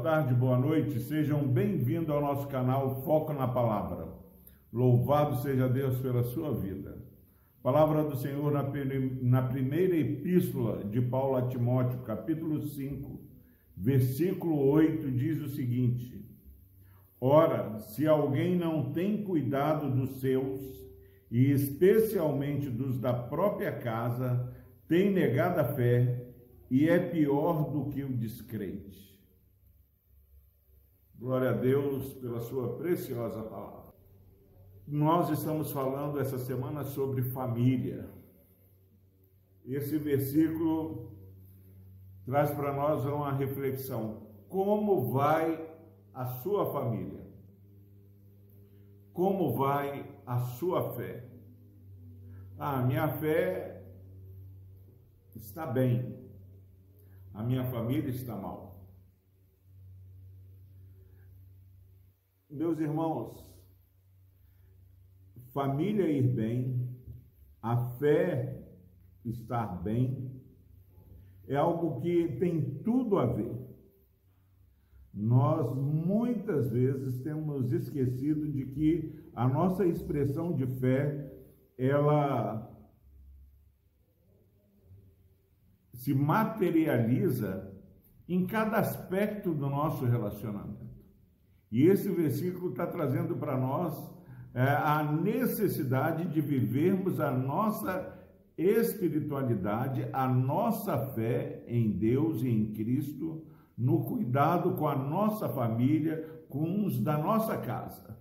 boa tarde, boa noite. Sejam bem-vindos ao nosso canal Foco na Palavra. Louvado seja Deus pela sua vida. Palavra do Senhor na, primeira epístola de Paulo a Timóteo, capítulo 5, versículo 8, diz o seguinte: Ora, se alguém não tem cuidado dos seus, e especialmente dos da própria casa, tem negado a fé e é pior do que o descrente. Glória a Deus pela sua preciosa palavra. Nós estamos falando essa semana sobre família. Esse versículo traz para nós uma reflexão. Como vai a sua família? Como vai a sua fé? Ah, minha fé está bem. A minha família está mal. Meus irmãos, família ir bem, a fé estar bem, é algo que tem tudo a ver. Nós muitas vezes temos esquecido de que a nossa expressão de fé, ela se materializa em cada aspecto do nosso relacionamento. E esse versículo está trazendo para nós é, a necessidade de vivermos a nossa espiritualidade, a nossa fé em Deus e em Cristo, no cuidado com a nossa família, com os da nossa casa.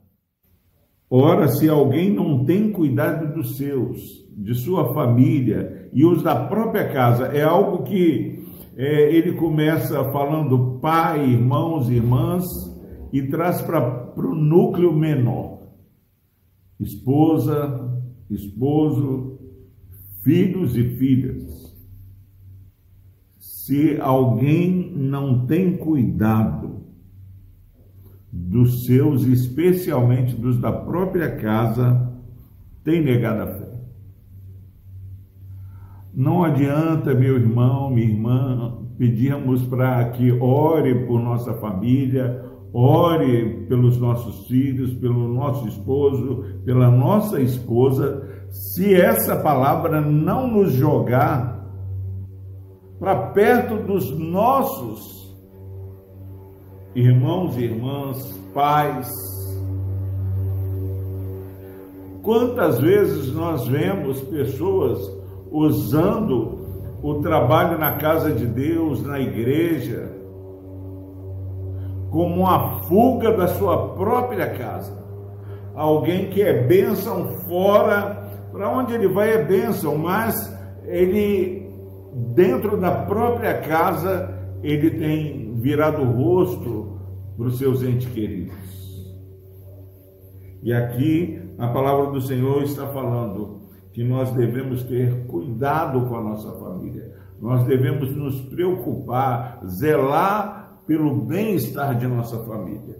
Ora, se alguém não tem cuidado dos seus, de sua família e os da própria casa, é algo que é, ele começa falando pai, irmãos, irmãs, e traz para o núcleo menor: esposa, esposo, filhos e filhas. Se alguém não tem cuidado dos seus, especialmente dos da própria casa, tem negado a fé. Não adianta, meu irmão, minha irmã, pedirmos para que ore por nossa família, ore pelos nossos filhos, pelo nosso esposo, pela nossa esposa, se essa palavra não nos jogar para perto dos nossos irmãos e irmãs, pais. Quantas vezes nós vemos pessoas usando o trabalho na casa de Deus, na igreja, como uma fuga da sua própria casa. Alguém que é bênção fora, para onde ele vai é bênção, mas ele, dentro da própria casa, ele tem virado o rosto para os seus entes queridos. E aqui a palavra do Senhor está falando que nós devemos ter cuidado com a nossa família, nós devemos nos preocupar, zelar pelo bem-estar de nossa família.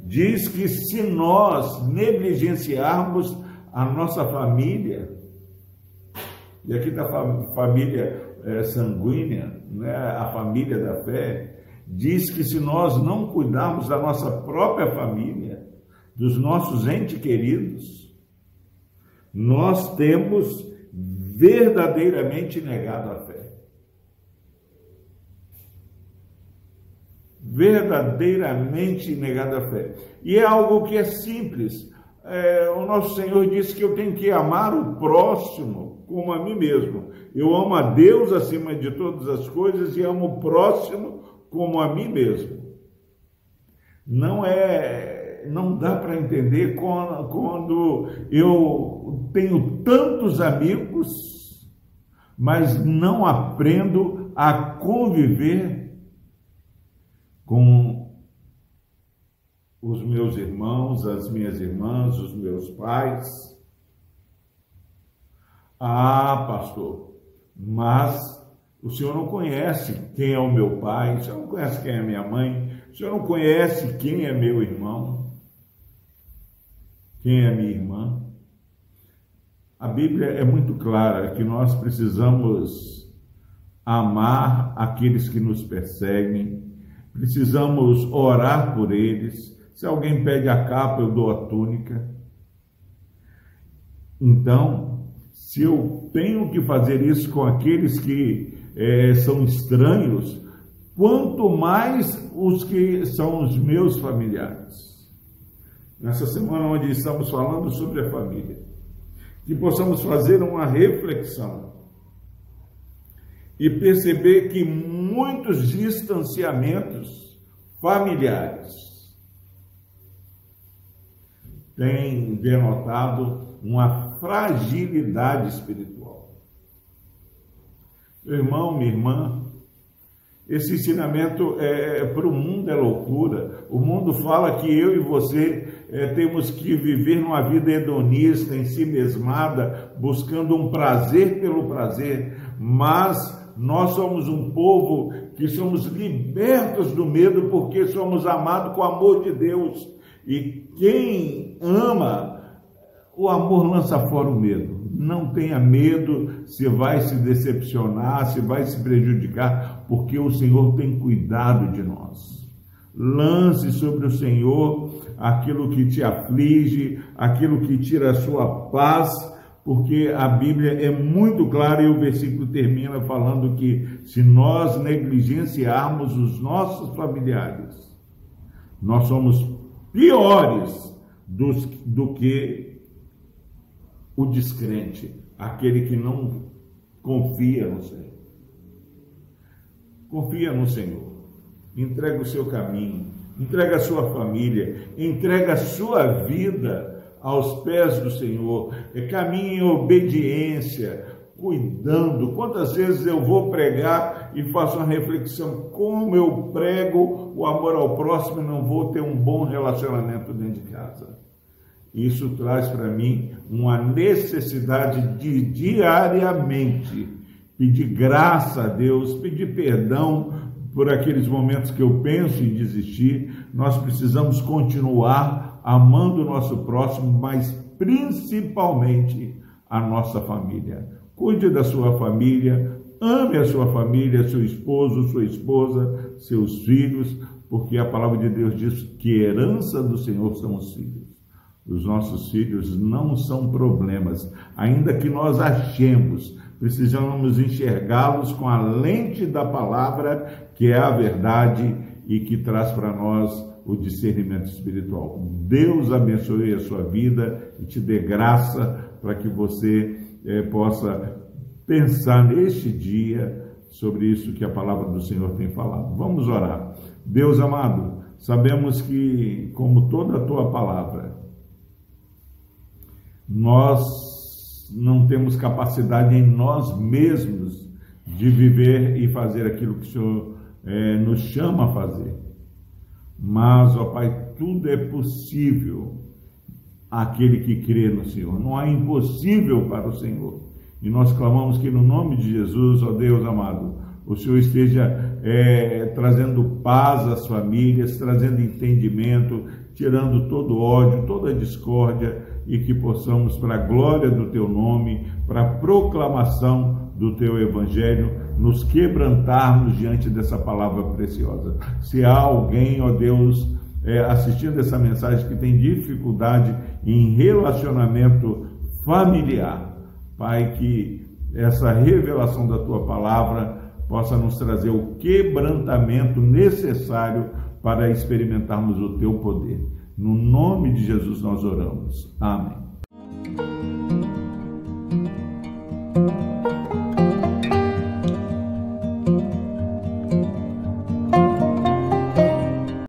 Diz que se nós negligenciarmos a nossa família, e aqui está a família é, sanguínea, né, a família da fé, diz que se nós não cuidarmos da nossa própria família, dos nossos entes queridos, nós temos verdadeiramente negado a fé. Verdadeiramente negado a fé. E é algo que é simples. É, o nosso Senhor disse que eu tenho que amar o próximo como a mim mesmo. Eu amo a Deus acima de todas as coisas e amo o próximo como a mim mesmo. Não é, não dá para entender quando, quando eu tenho tantos amigos, mas não aprendo a conviver com os meus irmãos, as minhas irmãs, os meus pais. Ah, pastor, mas o senhor não conhece quem é o meu pai, o senhor não conhece quem é a minha mãe, o senhor não conhece quem é meu irmão, quem é minha irmã. A Bíblia é muito clara que nós precisamos amar aqueles que nos perseguem, precisamos orar por eles. Se alguém pede a capa, eu dou a túnica. Então, se eu tenho que fazer isso com aqueles que é, são estranhos, quanto mais os que são os meus familiares. Nessa semana onde estamos falando sobre a família, que possamos fazer uma reflexão e perceber que muitos distanciamentos familiares têm denotado uma fragilidade espiritual. Meu irmão, minha irmã, esse ensinamento é, é para o mundo é loucura. O mundo fala que eu e você é, temos que viver numa vida hedonista, em si mesmada, buscando um prazer pelo prazer, mas nós somos um povo que somos libertos do medo porque somos amados com o amor de Deus. E quem ama, o amor lança fora o medo. Não tenha medo se vai se decepcionar, se vai se prejudicar, porque o Senhor tem cuidado de nós. Lance sobre o Senhor aquilo que te aflige, aquilo que tira a sua paz, porque a Bíblia é muito clara e o versículo termina falando que se nós negligenciarmos os nossos familiares, nós somos piores dos, do que o descrente, aquele que não confia no Senhor. Confia no Senhor, entrega o seu caminho, entrega a sua família, entrega a sua vida aos pés do Senhor, caminhe em obediência, cuidando. Quantas vezes eu vou pregar e faço uma reflexão, como eu prego o amor ao próximo e não vou ter um bom relacionamento dentro de casa. Isso traz para mim uma necessidade de diariamente pedir graça a Deus, pedir perdão por aqueles momentos que eu penso em desistir. Nós precisamos continuar amando o nosso próximo, mas principalmente a nossa família. Cuide da sua família, ame a sua família, seu esposo, sua esposa, seus filhos, porque a palavra de Deus diz que herança do Senhor são os filhos. Os nossos filhos não são problemas, ainda que nós achemos, precisamos enxergá-los com a lente da palavra, que é a verdade e que traz para nós o discernimento espiritual. Deus abençoe a sua vida e te dê graça para que você é, possa pensar neste dia sobre isso que a palavra do Senhor tem falado. Vamos orar. Deus amado, sabemos que, como toda a tua palavra, nós não temos capacidade em nós mesmos de viver e fazer aquilo que o Senhor é, nos chama a fazer. Mas, ó Pai, tudo é possível àquele que crê no Senhor. Não há impossível para o Senhor. E nós clamamos que no nome de Jesus, ó Deus amado, o Senhor esteja é, trazendo paz às famílias, trazendo entendimento, tirando todo ódio, toda discórdia e que possamos, para a glória do Teu nome, para a proclamação do Teu Evangelho, nos quebrantarmos diante dessa palavra preciosa. Se há alguém, ó Deus, é, assistindo essa mensagem que tem dificuldade em relacionamento familiar, Pai, que essa revelação da tua palavra possa nos trazer o quebrantamento necessário para experimentarmos o teu poder. No nome de Jesus nós oramos. Amém.